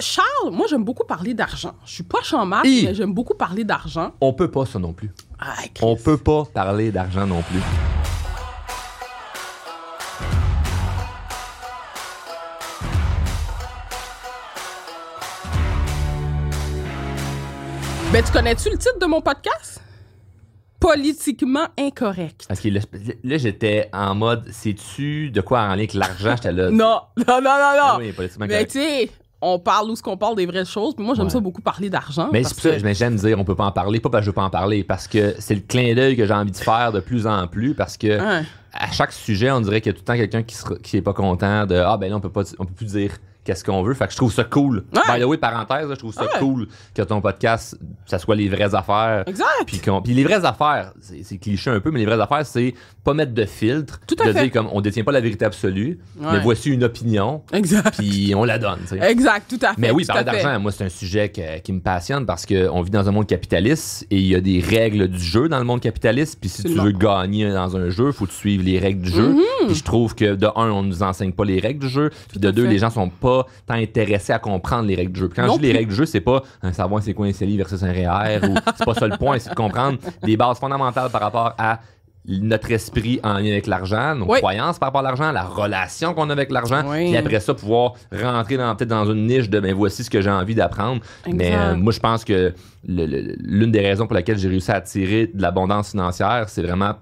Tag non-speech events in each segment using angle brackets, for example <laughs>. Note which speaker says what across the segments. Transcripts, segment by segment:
Speaker 1: Charles, moi, j'aime beaucoup parler d'argent. Je suis pas
Speaker 2: Hi.
Speaker 1: mais j'aime beaucoup parler d'argent.
Speaker 2: On peut pas ça non plus.
Speaker 1: Ah.
Speaker 2: On peut pas parler d'argent non plus.
Speaker 1: Ben, tu connais-tu le titre de mon podcast? Politiquement incorrect.
Speaker 2: Parce que là, là, j'étais en mode, sais-tu de quoi en lien avec l'argent? J'étais là. <laughs>
Speaker 1: Non, non, non, non, non.
Speaker 2: Ah oui, politiquement
Speaker 1: mais tu sais, on parle où ce qu'on parle des vraies choses. Puis moi, j'aime
Speaker 2: Ouais.
Speaker 1: ça beaucoup parler d'argent.
Speaker 2: Mais c'est pour ça,
Speaker 1: que-
Speaker 2: j'aime dire on peut pas en parler, pas parce que je veux pas en parler, parce que c'est le clin d'œil que j'ai envie de faire de plus en plus, parce que à chaque sujet, on dirait qu'il y a tout le temps quelqu'un qui, est pas content de ah ben là on peut pas on peut plus dire qu'est-ce qu'on veut. Fait que je trouve ça cool.
Speaker 1: Ouais.
Speaker 2: By the way, parenthèse, je trouve ça
Speaker 1: Ouais.
Speaker 2: cool que ton podcast, ça soit les vraies affaires.
Speaker 1: Exact.
Speaker 2: Puis, les vraies affaires, c'est cliché un peu, mais les vraies affaires, c'est pas mettre de filtre,
Speaker 1: Tout à
Speaker 2: de
Speaker 1: fait.
Speaker 2: dire comme on détient pas la vérité absolue,
Speaker 1: Ouais.
Speaker 2: mais voici une opinion,
Speaker 1: Exact.
Speaker 2: puis on la donne.
Speaker 1: Exact, tout à fait.
Speaker 2: Mais oui, parler d'argent, moi, c'est un sujet que- qui me passionne parce qu'on vit dans un monde capitaliste et il y a des règles du jeu dans le monde capitaliste. Puis si tu veux gagner dans un jeu, faut que tu suives les règles du jeu. Puis je trouve que de un, on nous enseigne pas les règles du jeu. Puis de deux,
Speaker 1: fait.
Speaker 2: les gens sont pas tant intéressés à comprendre les règles du jeu. Puis quand
Speaker 1: Non
Speaker 2: je dis les règles du jeu, c'est pas un savoir c'est quoi un CELI versus un REER ou c'est pas ça le point, c'est de comprendre des bases fondamentales par rapport à notre esprit en lien avec l'argent, nos
Speaker 1: Oui.
Speaker 2: croyances par rapport à l'argent, la relation qu'on a avec l'argent,
Speaker 1: Oui.
Speaker 2: puis après ça pouvoir rentrer dans peut-être dans une niche de ben voici ce que j'ai envie d'apprendre. Mais euh, moi je pense que l'une des raisons pour laquelle j'ai réussi à attirer de l'abondance financière, c'est vraiment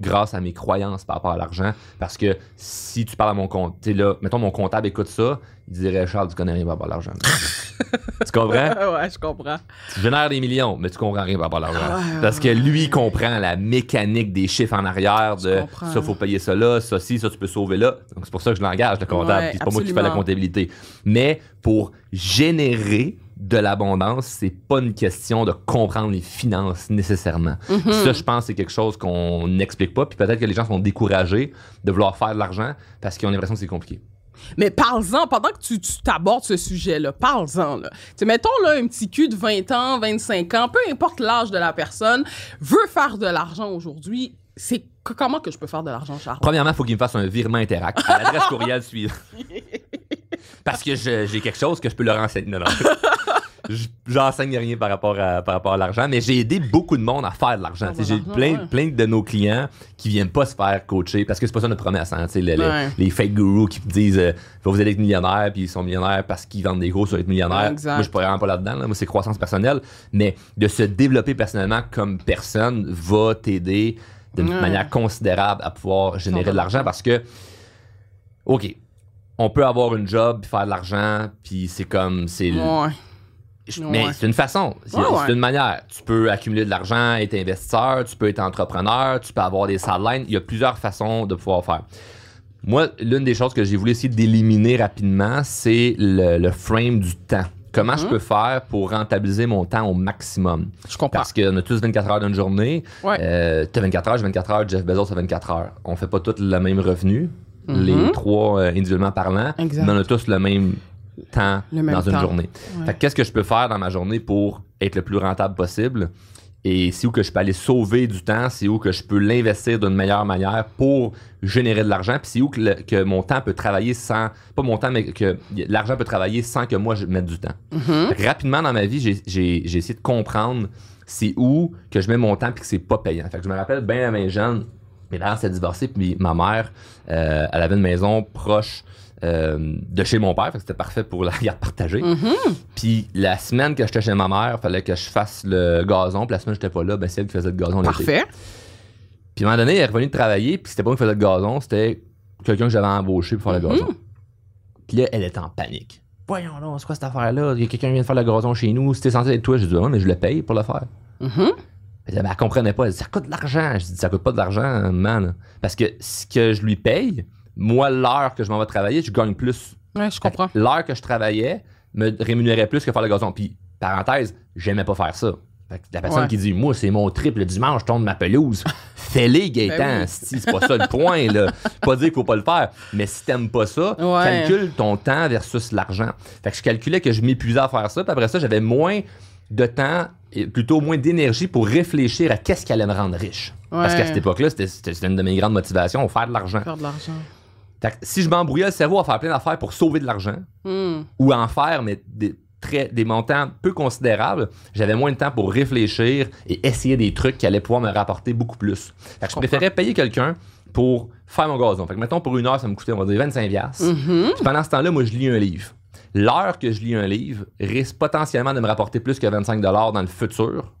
Speaker 2: grâce à mes croyances par rapport à l'argent parce que si tu parles à mon compte, tu sais là, mettons mon comptable écoute ça, il dirait Charles, tu connais rien par rapport à l'argent. <laughs> tu comprends?
Speaker 1: Ouais, je comprends.
Speaker 2: tu génères des millions, mais tu comprends rien par rapport à l'argent.
Speaker 1: Ouais,
Speaker 2: Parce que lui, il comprend la mécanique des chiffres en arrière de ça, faut payer ça là, ça, si, ça, tu peux sauver là. Donc, c'est pour ça que je l'engage, le comptable.
Speaker 1: Ouais,
Speaker 2: c'est pas moi qui fais la comptabilité. Mais pour générer de l'abondance, c'est pas une question de comprendre les finances nécessairement.
Speaker 1: Mhm.
Speaker 2: Puis Ça, je pense, c'est quelque chose qu'on n'explique pas. Puis peut-être que les gens sont découragés de vouloir faire de l'argent parce qu'ils ont l'impression que c'est compliqué.
Speaker 1: Mais parle-en, pendant que tu t'abordes ce sujet-là, parle-en. Tu mettons là, un petit cul de 20 ans, 25 ans, peu importe l'âge de la personne, veut faire de l'argent aujourd'hui. C'est comment que je peux faire de l'argent, Charles?
Speaker 2: Premièrement, il faut qu'il me fasse un virement Interact à l'adresse courriel suivante. <laughs> Parce que j'ai quelque chose que je peux leur enseigner. Non, non. <laughs> J'enseigne rien par rapport à, par rapport à l'argent, mais j'ai aidé beaucoup de monde à faire de l'argent. Sais, J'ai plein,
Speaker 1: ouais.
Speaker 2: plein de nos clients qui viennent pas se faire coacher parce que c'est pas ça notre promesse. Hein, tu sais, le- le-
Speaker 1: Ouais.
Speaker 2: les fake gurus qui disent euh, vous allez être millionnaire puis ils sont millionnaires parce qu'ils vendent des gros sur être millionnaire.
Speaker 1: Exact.
Speaker 2: Moi, je suis pas vraiment pas là-dedans. là. Moi, c'est croissance personnelle. Mais de se développer personnellement comme personne va t'aider d'une
Speaker 1: Ouais.
Speaker 2: manière considérable à pouvoir générer de l'argent
Speaker 1: 100%.
Speaker 2: parce que, OK, on peut avoir une job, faire de l'argent, puis c'est comme, c'est...
Speaker 1: Ouais.
Speaker 2: Je-
Speaker 1: Ouais.
Speaker 2: Mais c'est une façon, c'est
Speaker 1: Ouais,
Speaker 2: une manière. Tu peux accumuler de l'argent, être investisseur, tu peux être entrepreneur, tu peux avoir des sidelines. Il y a plusieurs façons de pouvoir faire. Moi, l'une des choses que j'ai voulu essayer d'éliminer rapidement, c'est le, le frame du temps. Comment
Speaker 1: Mhm.
Speaker 2: je peux faire pour rentabiliser mon temps au maximum?
Speaker 1: Je comprends.
Speaker 2: Parce qu'on a tous 24 heures d'une journée.
Speaker 1: Ouais.
Speaker 2: Euh, t'as 24 heures, j'ai 24 heures, Jeff Bezos a 24 heures. On fait pas tous le même revenu,
Speaker 1: Mhm.
Speaker 2: les trois euh, individuellement parlant,
Speaker 1: Exact.
Speaker 2: mais on a tous le même temps dans une journée.
Speaker 1: Ouais.
Speaker 2: Fait que qu'est-ce que je peux faire dans ma journée pour être le plus rentable possible? Et c'est où que je peux aller sauver du temps, c'est où que je peux l'investir d'une meilleure manière pour générer de l'argent, puis c'est où que, le- que mon temps peut travailler sans, pas mon temps, mais que l'argent peut travailler sans que moi je mette du temps.
Speaker 1: Mhm.
Speaker 2: Que rapidement dans ma vie, j'ai- j'ai j'ai essayé de comprendre c'est où que je mets mon temps puis que c'est pas payant. Fait que je me rappelle bien à mes jeunes, mes parents s'étaient divorcés puis ma mère, euh, elle avait une maison proche euh, de chez mon père, c'était parfait pour la <laughs> garde partagée.
Speaker 1: Mhm.
Speaker 2: Puis la semaine que j'étais chez ma mère, fallait que je fasse le gazon, puis la semaine que j'étais pas là, ben c'est elle qui faisait le gazon.
Speaker 1: Parfait.
Speaker 2: Puis à un moment donné, elle est revenue de travailler, puis c'était pas moi qui faisais le gazon, c'était quelqu'un que j'avais embauché pour faire le
Speaker 1: Mhm.
Speaker 2: gazon. Puis là, elle était en panique. Voyons là, c'est quoi cette affaire-là? Il y a quelqu'un qui vient de faire le gazon chez nous, c'était censé être toi. Je dis, ouais, mais je le paye pour le faire.
Speaker 1: Mhm.
Speaker 2: Elle, dit, Ben, elle comprenait pas. Elle dit, ça coûte de l'argent. Je dis, ça coûte pas de l'argent, man. Parce que ce que je lui paye, moi, l'heure que je m'en vais travailler, je gagne plus.
Speaker 1: Ouais, je comprends.
Speaker 2: L'heure que je travaillais me rémunérait plus que faire le gazon. Puis, parenthèse, j'aimais pas faire ça. Fait que la personne
Speaker 1: Ouais.
Speaker 2: qui dit, moi, c'est mon trip le dimanche, je tourne ma pelouse. <laughs> Fais-les, Gaëtan.
Speaker 1: Ben.
Speaker 2: Si, c'est pas ça le point, là. <laughs> Pas dire qu'il faut pas le faire. Mais si t'aimes pas ça,
Speaker 1: Ouais.
Speaker 2: calcule ton temps versus l'argent. Fait que je calculais que je m'épuisais à faire ça. Puis après ça, j'avais moins de temps et plutôt moins d'énergie pour réfléchir à qu'est-ce qui allait me rendre riche. Parce qu'à cette époque-là, c'était une de mes grandes motivations, faire de l'argent.
Speaker 1: Faire de l'argent.
Speaker 2: Si je m'embrouillais le cerveau à faire plein d'affaires pour sauver de l'argent,
Speaker 1: Hmm.
Speaker 2: ou en faire, mais des, très, des montants peu considérables, j'avais moins de temps pour réfléchir et essayer des trucs qui allaient pouvoir me rapporter beaucoup plus. Fait que je préférais payer quelqu'un pour faire mon gazon. Fait que mettons, pour une heure, ça me coûtait, on va dire, 25$. piastres.
Speaker 1: Mhm.
Speaker 2: Puis pendant ce temps-là, moi, je lis un livre. L'heure que je lis un livre risque potentiellement de me rapporter plus que 25$ dans le futur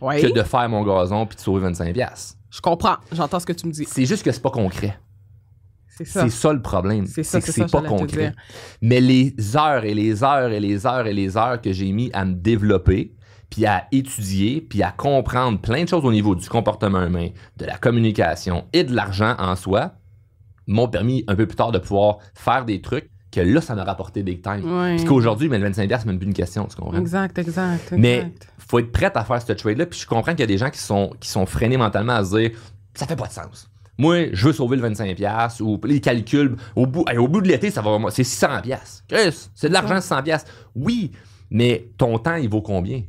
Speaker 1: Oui.
Speaker 2: que de faire mon gazon puis de sauver 25$. piastres.
Speaker 1: Je comprends. J'entends ce que tu me dis.
Speaker 2: C'est juste que c'est pas concret.
Speaker 1: C'est ça.
Speaker 2: Ça le problème.
Speaker 1: C'est
Speaker 2: que
Speaker 1: c'est
Speaker 2: pas concret. Mais les heures et les heures et les heures et les heures que j'ai mis à me développer, puis à étudier, puis à comprendre plein de choses au niveau du comportement humain, de la communication et de l'argent en soi, m'ont permis un peu plus tard de pouvoir faire des trucs que là, ça m'a rapporté big time.
Speaker 1: Ouais.
Speaker 2: Puis qu'aujourd'hui, mais le 25$, c'est même plus une question, tu comprends?
Speaker 1: Exact, exact, exact.
Speaker 2: Mais faut être prête à faire ce trade-là. Puis je comprends qu'il y a des gens qui sont, qui sont freinés mentalement à se dire ça fait pas de sens. Moi, je veux sauver le 25$ ou les calculs. Au bout, hey, au bout de l'été, ça va c'est 600$. Chris, c'est de l'argent, 600$. Oui, mais ton temps, il vaut combien?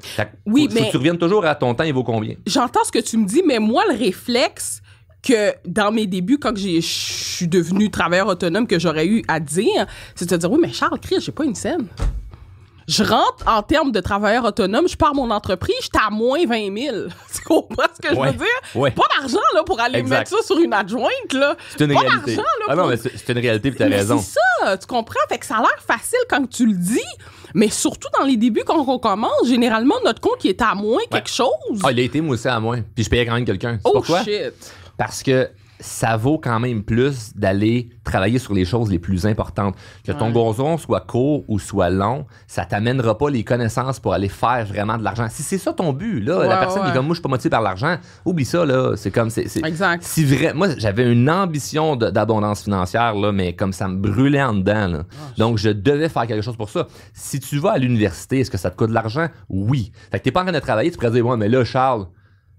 Speaker 2: Fait
Speaker 1: Oui,
Speaker 2: faut- faut
Speaker 1: mais-
Speaker 2: que tu reviennes toujours à ton temps, il vaut combien?
Speaker 1: J'entends ce que tu me dis, mais moi, le réflexe que dans mes débuts, quand j'ai- je suis devenu travailleur autonome, que j'aurais eu à dire, c'est de te dire, oui, mais Charles, Chris, j'ai pas une scène. Je rentre en termes de travailleur autonome, je pars mon entreprise, j'étais à moins 20 000. <laughs> Tu comprends ce que je veux dire?
Speaker 2: Ouais.
Speaker 1: Pas d'argent, là, pour aller
Speaker 2: Exact.
Speaker 1: mettre ça sur une adjointe, là.
Speaker 2: C'est une
Speaker 1: pas
Speaker 2: réalité.
Speaker 1: d'argent, là,
Speaker 2: ah non, mais c'est une réalité, puis t'as
Speaker 1: Mais
Speaker 2: raison.
Speaker 1: C'est ça, tu comprends? Fait que ça a l'air facile quand tu le dis, mais surtout dans les débuts, quand on commence, généralement, notre compte, il est à moins quelque chose.
Speaker 2: Ah, il a été moi aussi à moi. Puis je payais quand même quelqu'un.
Speaker 1: Oh
Speaker 2: pourquoi?
Speaker 1: shit.
Speaker 2: Parce que ça vaut quand même plus d'aller travailler sur les choses les plus importantes. Que ton
Speaker 1: Ouais.
Speaker 2: soit court ou soit long, ça t'amènera pas les connaissances pour aller faire vraiment de l'argent. Si c'est ça ton but, là,
Speaker 1: Ouais,
Speaker 2: la personne qui est
Speaker 1: ouais.
Speaker 2: comme moi, je suis pas motivé par l'argent, oublie ça, là. C'est comme, c'est, c'est-
Speaker 1: Exact.
Speaker 2: si vrai, moi, j'avais une ambition d'abondance financière, là, mais comme ça me brûlait en dedans, là. Donc, je devais faire quelque chose pour ça. Si tu vas à l'université, est-ce que ça te coûte de l'argent? Oui. Fait que t'es pas en train de travailler, tu pourrais dire, ouais, mais là, Charles,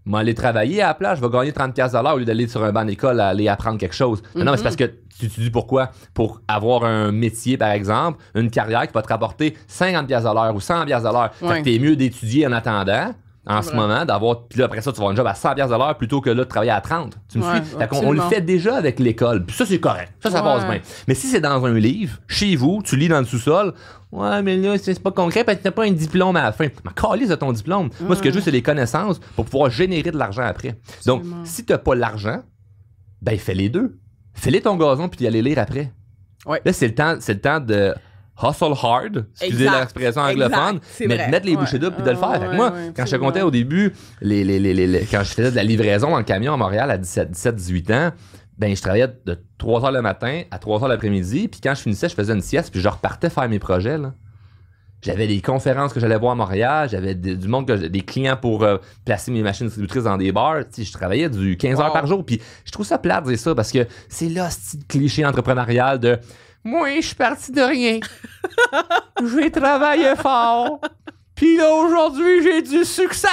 Speaker 2: moi, aller travailler à la place, je vais gagner 30$ piastres de l'heure au lieu d'aller sur un banc d'école à aller apprendre quelque chose. Non, mais c'est parce que tu tu dis pourquoi? Pour avoir un métier, par exemple, une carrière qui va te rapporter 50$ piastres de l'heure ou 100$ piastres de l'heure. Fait que t'es mieux d'étudier en attendant. En ce moment, d'avoir. Puis là, après ça, tu vas avoir un job à 100$ piastres de l'heure plutôt que là de travailler à 30. Tu me
Speaker 1: Ouais,
Speaker 2: suis? Fait on le fait déjà avec l'école. Puis ça, c'est correct. Ça, ça
Speaker 1: Ouais.
Speaker 2: passe bien. Mais si c'est dans un livre, chez vous, tu lis dans le sous-sol, ouais, mais là, c'est pas concret parce que t'as pas un diplôme à la fin. Mais calisse de ton diplôme. Moi, ce que je veux, c'est les connaissances pour pouvoir générer de l'argent après. Donc, si t'as pas l'argent, ben, fais les deux. Fais-les ton gazon puis y aller lire après.
Speaker 1: Ouais.
Speaker 2: Là, c'est le temps, c'est le temps de hustle hard, excusez l'expression anglophone, mais de mettre les bouchées doubles puis de le faire. Fait que moi, quand je comptais au début, les, les, les, les- quand je faisais de la livraison dans le camion à Montréal à 17, 17 18 ans, ben je travaillais de 3 h le matin à 3 h l'après-midi, puis quand je finissais, je faisais une sieste, puis je repartais faire mes projets. Là. J'avais des conférences que j'allais voir à Montréal, j'avais des- du monde, que, des clients pour euh, placer mes machines distributrices dans des bars. Je travaillais du 15 heures par jour. Puis je trouve ça plate de dire ça parce que c'est là ce cliché entrepreneurial de Moi, je suis parti de rien. j'ai travaillé fort. Puis là, aujourd'hui, j'ai du succès.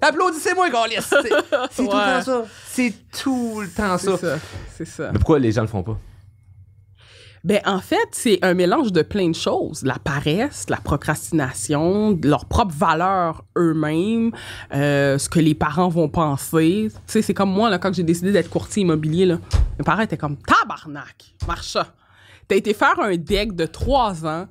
Speaker 2: Applaudissez-moi, Gaulis. C'est c'est tout le temps ça. C'est tout le temps ça.
Speaker 1: C'est ça. C'est ça.
Speaker 2: Mais pourquoi les gens le font pas?
Speaker 1: Ben, en fait, c'est un mélange de plein de choses. La paresse, la procrastination, leur propre valeur eux-mêmes, euh, ce que les parents vont penser. Tu sais, c'est comme moi, là, quand j'ai décidé d'être courtier immobilier, là, mes parents étaient comme tabarnak, marche ça. T'as été faire un deck de trois ans.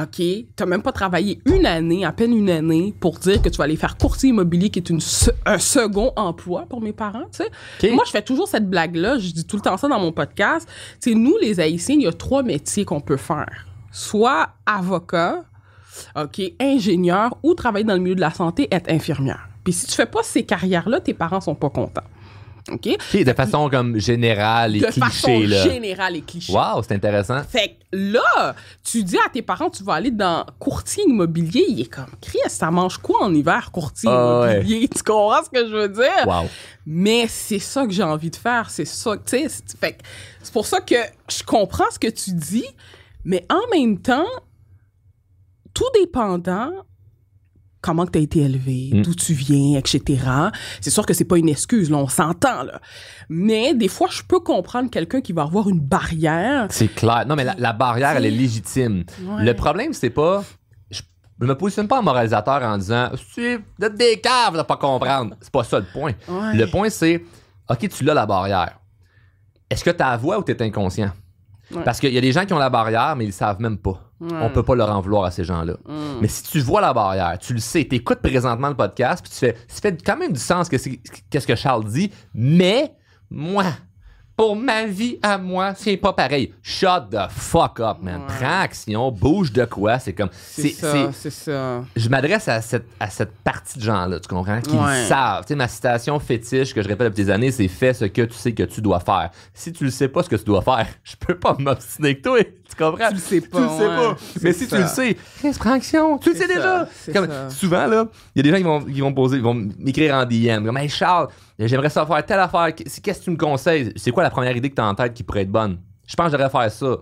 Speaker 1: OK, t'as même pas travaillé une année, à peine une année, pour dire que tu vas aller faire courtier immobilier, qui est une se- un second emploi pour mes parents, tu sais? Moi, je fais toujours cette blague-là, je dis tout le temps ça dans mon podcast. Tu sais, nous, les Haïtiens, il y a trois métiers qu'on peut faire. Soit avocat, OK, ingénieur ou travailler dans le milieu de la santé, être infirmière. Puis si tu fais pas ces carrières-là, tes parents sont pas contents. OK?
Speaker 2: Ok, de façon comme générale et
Speaker 1: De
Speaker 2: cliché,
Speaker 1: façon
Speaker 2: là.
Speaker 1: générale et cliché.
Speaker 2: Wow, c'est intéressant.
Speaker 1: Fait que là, tu dis à tes parents, tu vas aller dans courtier immobilier, il est comme, Chris, ça mange quoi en hiver, courtier
Speaker 2: Ah ouais.
Speaker 1: immobilier? <laughs> Tu comprends ce que je veux dire?
Speaker 2: Wow.
Speaker 1: Mais c'est ça que j'ai envie de faire, c'est ça, tu sais. Fait c'est pour ça que je comprends ce que tu dis, mais en même temps, tout dépendant comment tu as été élevé,
Speaker 2: Mm.
Speaker 1: d'où tu viens, etc. C'est sûr que c'est pas une excuse, là, on s'entend, là. Mais des fois, je peux comprendre quelqu'un qui va avoir une barrière.
Speaker 2: C'est clair. Non, mais la, la barrière, elle est légitime.
Speaker 1: Ouais.
Speaker 2: Le problème, c'est pas. Je me positionne pas en moralisateur en disant vous êtes des caves de pas comprendre. C'est pas ça le point.
Speaker 1: Ouais.
Speaker 2: Le point, c'est OK, tu l'as la barrière. est-ce que tu as la voix ou tu es inconscient?
Speaker 1: Ouais.
Speaker 2: Parce qu'il y a des gens qui ont la barrière, mais ils le savent même pas. On peut pas leur en vouloir à ces gens-là.
Speaker 1: Mm.
Speaker 2: Mais si tu vois la barrière, tu le sais, tu écoutes présentement le podcast, puis tu fais, ça fait quand même du sens que qu'est-ce que Charles dit, mais moi, pour ma vie à moi, c'est pas pareil. Shut the fuck up, man.
Speaker 1: Ouais.
Speaker 2: Prends action, bouge de quoi. C'est comme.
Speaker 1: C'est ça,
Speaker 2: c'est-
Speaker 1: ça.
Speaker 2: je m'adresse à cette, à cette partie de gens-là, tu comprends? Qui
Speaker 1: Ouais.
Speaker 2: savent. Tu sais, ma citation fétiche que je répète depuis des années, c'est fais ce que tu sais que tu dois faire. Si tu le sais pas ce que tu dois faire, <laughs> je peux pas m'obstiner avec toi. Tu comprends?
Speaker 1: Tu le sais pas,
Speaker 2: Tu le sais
Speaker 1: ouais.
Speaker 2: pas. Mais si tu le sais, action. Tu le sais
Speaker 1: ça,
Speaker 2: déjà. Comme, souvent, là, il y a des gens qui vont, qui vont poser, ils vont m'écrire en DM. Comme, hey Charles, j'aimerais ça faire telle affaire. Qu'est-ce que tu me conseilles? C'est quoi la première idée que tu as en tête qui pourrait être bonne? Je pense que je devrais faire ça.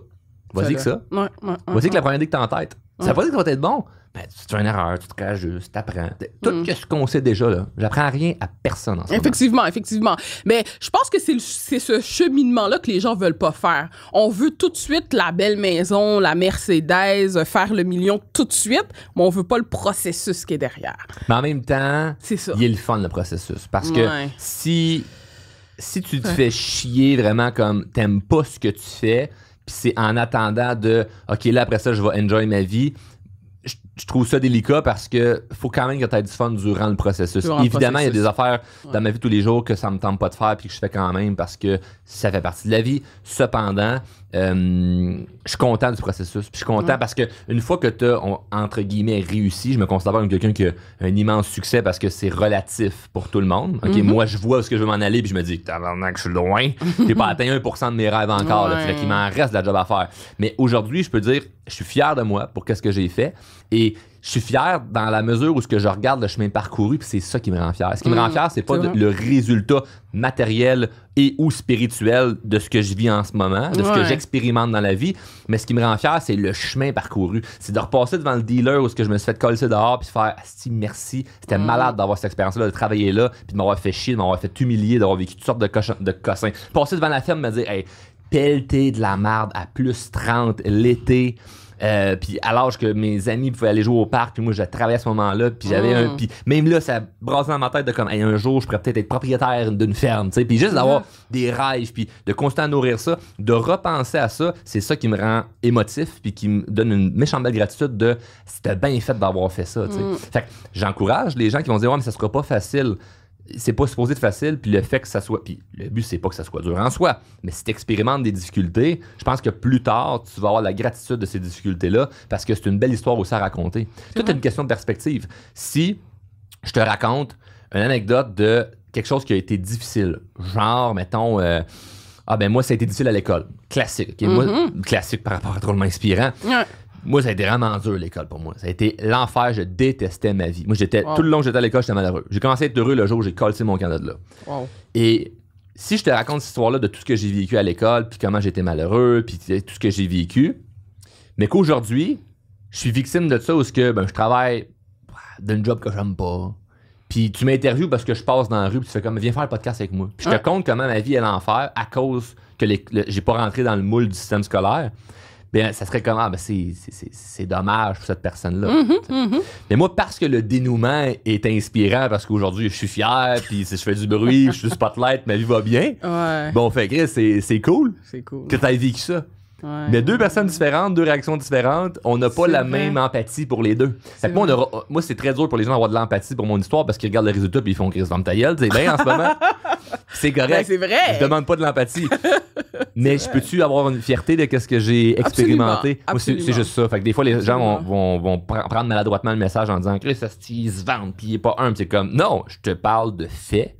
Speaker 2: Vas-y que ça.
Speaker 1: Ouais, ouais, ouais,
Speaker 2: Vas-y que la première idée que t'as en tête. Ça veut pas dire que ça va être bon. Ben, tu fais une erreur, tu te réajustes, t'apprends. Tout
Speaker 1: Mm.
Speaker 2: ce qu'on sait déjà, là. J'apprends rien à personne en ce moment.
Speaker 1: Effectivement, effectivement. Mais je pense que c'est ce cheminement-là que les gens veulent pas faire. On veut tout de suite la belle maison, la Mercedes, faire le million tout de suite, mais on veut pas le processus qui est derrière.
Speaker 2: Mais en même temps,
Speaker 1: C'est ça.
Speaker 2: il est le fun, le processus. Parce que
Speaker 1: Ouais.
Speaker 2: si, si tu te fais chier vraiment comme t'aimes pas ce que tu fais, puis c'est en attendant de OK, là après ça, je vais enjoy ma vie. Je, trouve ça délicat parce que faut quand même que tu aies du fun durant le processus.
Speaker 1: Durant
Speaker 2: Évidemment, il y a des affaires
Speaker 1: Ouais.
Speaker 2: dans ma vie tous les jours que ça me tente pas de faire puis que je fais quand même parce que ça fait partie de la vie. Cependant, euh, je suis content du processus. Puis je suis content
Speaker 1: Ouais.
Speaker 2: parce que une fois que tu as, entre guillemets, réussi, je me considère comme quelqu'un qui a un immense succès parce que c'est relatif pour tout le monde. OK,
Speaker 1: Mhm.
Speaker 2: Moi, je vois est-ce que je veux m'en aller puis je me dis, tabarnak, je suis loin. <laughs> J'ai pas atteint 1% de mes rêves encore.
Speaker 1: Ouais.
Speaker 2: qu'il m'en reste de la job à faire. Mais aujourd'hui, je peux dire, je suis fier de moi pour qu'est-ce que j'ai fait et je suis fier dans la mesure où ce que je regarde le chemin parcouru puis c'est ça qui me rend fier. Ce qui me
Speaker 1: Mm,
Speaker 2: rend fier, c'est pas de- le résultat matériel et ou spirituel de ce que je vis en ce moment, de ce que j'expérimente dans la vie, mais ce qui me rend fier, c'est le chemin parcouru. C'est de repasser devant le dealer où ce que je me suis fait coller dehors puis faire Asti, merci, c'était
Speaker 1: Mm.
Speaker 2: malade d'avoir cette expérience-là, de travailler là, puis de m'avoir fait chier, de m'avoir fait humilier, d'avoir vécu toutes sortes de, cochons- de cossins. Passer devant la ferme, me dire Hey, pelleter de la merde à plus 30 l'été. Euh, puis à l'âge que mes amis pouvaient aller jouer au parc, puis moi je travaillais à ce moment-là, puis j'avais
Speaker 1: Mm.
Speaker 2: un, puis même là ça brassait dans ma tête de comme Hey, un jour je pourrais peut-être être propriétaire d'une ferme, tu sais, puis juste d'avoir des rêves, puis de à nourrir ça, de repenser à ça, c'est ça qui me rend émotif, puis qui me donne une méchante belle gratitude de c'était bien fait d'avoir fait ça, tu sais.
Speaker 1: Mm.
Speaker 2: Fait que j'encourage les gens qui vont dire ouais mais ça sera pas facile c'est pas supposé être facile, puis le fait que ça soit. Puis le but, c'est pas que ça soit dur en soi, mais si tu expérimentes des difficultés, je pense que plus tard, tu vas avoir la gratitude de ces difficultés-là, parce que c'est une belle histoire aussi à raconter. Tout est une question de perspective. Si je te raconte une anecdote de quelque chose qui a été difficile, genre, mettons. euh, ah ben moi ça a été difficile à l'école. Classique. ok? Moi, classique par rapport à drôlement inspirant.
Speaker 1: Ouais.
Speaker 2: Moi, ça a été vraiment dur, l'école, pour moi. Ça a été l'enfer. Je détestais ma vie. Moi, j'étais,
Speaker 1: Wow.
Speaker 2: tout le long que j'étais à l'école, j'étais malheureux. J'ai commencé à être heureux le jour où j'ai collé mon candidat de là.
Speaker 1: Wow.
Speaker 2: Et si je te raconte cette histoire-là de tout ce que j'ai vécu à l'école, puis comment j'étais malheureux, puis tout ce que j'ai vécu, mais qu'aujourd'hui, je suis victime de ça où que, ben, je travaille d'un job que j'aime pas. Puis tu m'interviews parce que je passe dans la rue, puis tu fais comme, viens faire le podcast avec moi. Puis je te
Speaker 1: Ouais.
Speaker 2: compte comment ma vie est l'enfer à cause que le- j'ai pas rentré dans le moule du système scolaire. Ben, ça serait comment? Ben, c'est, dommage pour cette personne-là.
Speaker 1: Mhm, mhm.
Speaker 2: Mais moi, parce que le dénouement est inspirant, parce qu'aujourd'hui, je suis fier, puis si je fais du bruit, je suis spotlight, ma vie va bien.
Speaker 1: Ouais.
Speaker 2: Bon, fait que c'est, c'est cool
Speaker 1: C'est cool.
Speaker 2: que tu aies vécu ça.
Speaker 1: Ouais.
Speaker 2: Mais deux personnes différentes, deux réactions différentes, on n'a pas la
Speaker 1: vrai.
Speaker 2: même empathie pour les deux. Fait que moi, on
Speaker 1: vrai.
Speaker 2: aura- moi, c'est très dur pour les gens d'avoir de l'empathie pour mon histoire parce qu'ils regardent le résultat puis ils font Chris dans ta gueule, c'est bien en ce moment. <laughs> c'est
Speaker 1: Ben,
Speaker 2: correct.
Speaker 1: c'est vrai.
Speaker 2: Je demande pas de l'empathie. <laughs> Mais je peux-tu avoir une fierté de ce que j'ai expérimenté?
Speaker 1: Absolument.
Speaker 2: Moi, c'est juste ça. Fait que des fois, les gens vont, prendre maladroitement le message en disant Chris, ça se vante, puis il est pas un. C'est comme, non, je te parle de.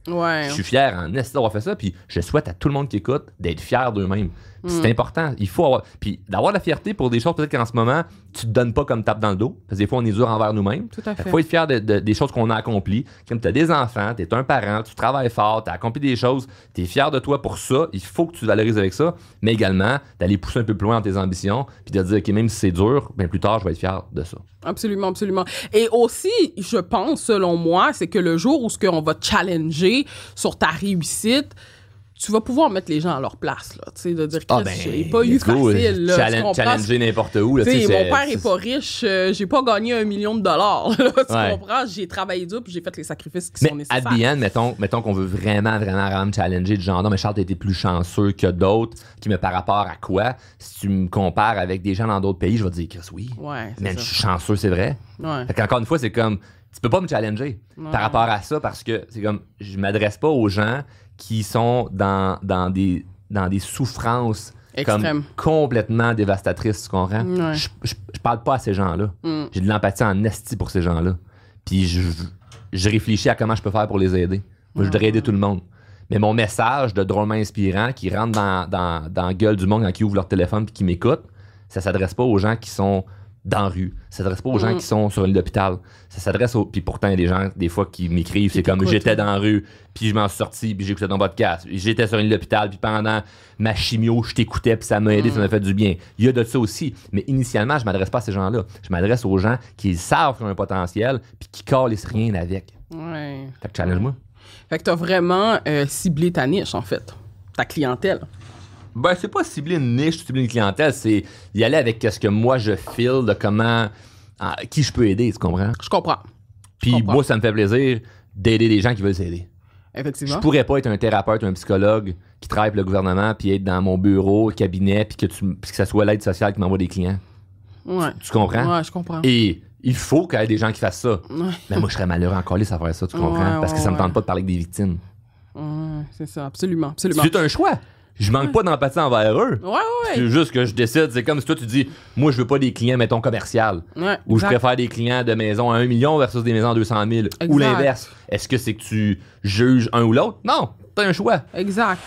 Speaker 1: Ouais.
Speaker 2: Je suis fier en d'avoir fait ça, puis je souhaite à tout le monde qui écoute d'être fier d'eux-mêmes.
Speaker 1: Mm.
Speaker 2: C'est important. Il faut avoir. Puis d'avoir la fierté pour des choses peut-être qu'en ce moment, tu te donnes pas comme tape dans le dos. Parce que des fois, on est dur envers nous-mêmes. Il faut être fier de- de- des choses qu'on a accomplies. Comme tu as des enfants, tu es un parent, tu travailles fort, tu as accompli des choses, tu es fier de toi pour ça. Il faut que tu te valorises avec ça. Mais également, d'aller pousser un peu plus loin dans tes ambitions, puis de dire, OK, même si c'est dur, ben plus tard, je vais être fier de ça.
Speaker 1: Absolument, absolument. Et aussi, je pense, selon moi, c'est que le jour où ce qu'on va challenger sur ta réussite, tu vas pouvoir mettre les gens à leur place, là. Tu sais, de dire que
Speaker 2: Ah ben,
Speaker 1: j'ai pas eu
Speaker 2: go,
Speaker 1: facile, là. tu
Speaker 2: challenge-
Speaker 1: comprends?
Speaker 2: Challenger n'importe où. Là,
Speaker 1: mon père est pas riche, euh, j'ai pas gagné un million de dollars. <laughs> là, tu
Speaker 2: Ouais.
Speaker 1: comprends? J'ai travaillé dur puis j'ai fait les sacrifices qui
Speaker 2: Mais
Speaker 1: sont
Speaker 2: at
Speaker 1: nécessaires.
Speaker 2: the end, mettons, mettons qu'on veut vraiment, vraiment, vraiment me challenger du genre, non, mais Charles, t'as été plus chanceux que d'autres, qui me par rapport à quoi? Si tu me compares avec des gens dans d'autres pays, je vais te dire, Chris, oui.
Speaker 1: Ouais,
Speaker 2: Mais je suis chanceux, c'est vrai.
Speaker 1: Ouais.
Speaker 2: Fait qu'encore une fois, c'est comme, tu peux pas me challenger
Speaker 1: Ouais.
Speaker 2: par rapport à ça parce que c'est comme, je m'adresse pas aux gens qui sont dans, dans, des, dans des souffrances
Speaker 1: Extrême.
Speaker 2: comme complètement dévastatrices, tu comprends?
Speaker 1: Ouais.
Speaker 2: Je, je, je parle pas à ces gens-là.
Speaker 1: Mm.
Speaker 2: J'ai de l'empathie en esti pour ces gens-là. Puis je, je réfléchis à comment je peux faire pour les aider. Moi, je voudrais aider tout le monde. Mais mon message de drôlement inspirant qui rentre dans, dans, dans la gueule du monde quand ils ouvrent leur téléphone et qui m'écoutent, ça s'adresse pas aux gens qui sont dans la rue. Ça s'adresse pas aux gens
Speaker 1: Mm.
Speaker 2: qui sont sur l'hôpital. Ça s'adresse aux. Puis pourtant, il y a des gens, des fois, qui m'écrivent. C'est comme j'étais dans la rue, puis je m'en suis sorti, puis j'écoutais ton podcast. J'étais sur une l'hôpital, puis pendant ma chimio, je t'écoutais, puis ça m'a aidé, ça m'a fait du bien. Il y a de ça aussi. Mais initialement, je m'adresse pas à ces gens-là. Je m'adresse aux gens qui savent qu'ils ont un potentiel, puis qui calissent rien avec.
Speaker 1: Ouais.
Speaker 2: Fait que challenge-moi.
Speaker 1: Fait que t'as vraiment euh, ciblé ta niche, en fait. Ta clientèle.
Speaker 2: Ben, c'est pas cibler une niche, cibler une clientèle, c'est y aller avec ce que moi je feel de comment. ah, qui je peux aider, tu comprends?
Speaker 1: Je comprends.
Speaker 2: Puis moi, ça me fait plaisir d'aider des gens qui veulent s'aider. Je
Speaker 1: Effectivement.
Speaker 2: pourrais pas être un thérapeute un psychologue qui travaille pour le gouvernement puis être dans mon bureau, cabinet, puis que, tu, que ça soit l'aide sociale qui m'envoie des clients.
Speaker 1: Ouais.
Speaker 2: Tu comprends?
Speaker 1: Ouais, je comprends.
Speaker 2: Et il faut qu'il y ait des gens qui fassent ça. Mais moi, je serais malheureux encore à faire ça, tu comprends?
Speaker 1: Ouais,
Speaker 2: Parce que ça me tente pas de parler avec des victimes.
Speaker 1: Ouais, c'est ça, absolument, absolument.
Speaker 2: C'est un choix. Je manque pas d'empathie envers eux.
Speaker 1: Ouais, ouais,
Speaker 2: C'est juste que je décide. C'est comme si toi, tu dis, moi, je veux pas des clients, mettons, commercial.
Speaker 1: ouais.
Speaker 2: Ou je
Speaker 1: exact.
Speaker 2: préfère des clients de maison à 1 million versus des maisons à 200 000. Ou
Speaker 1: Exact.
Speaker 2: l'inverse. Est-ce que c'est que tu juges un ou l'autre? Non, t'as un choix.
Speaker 1: Exact.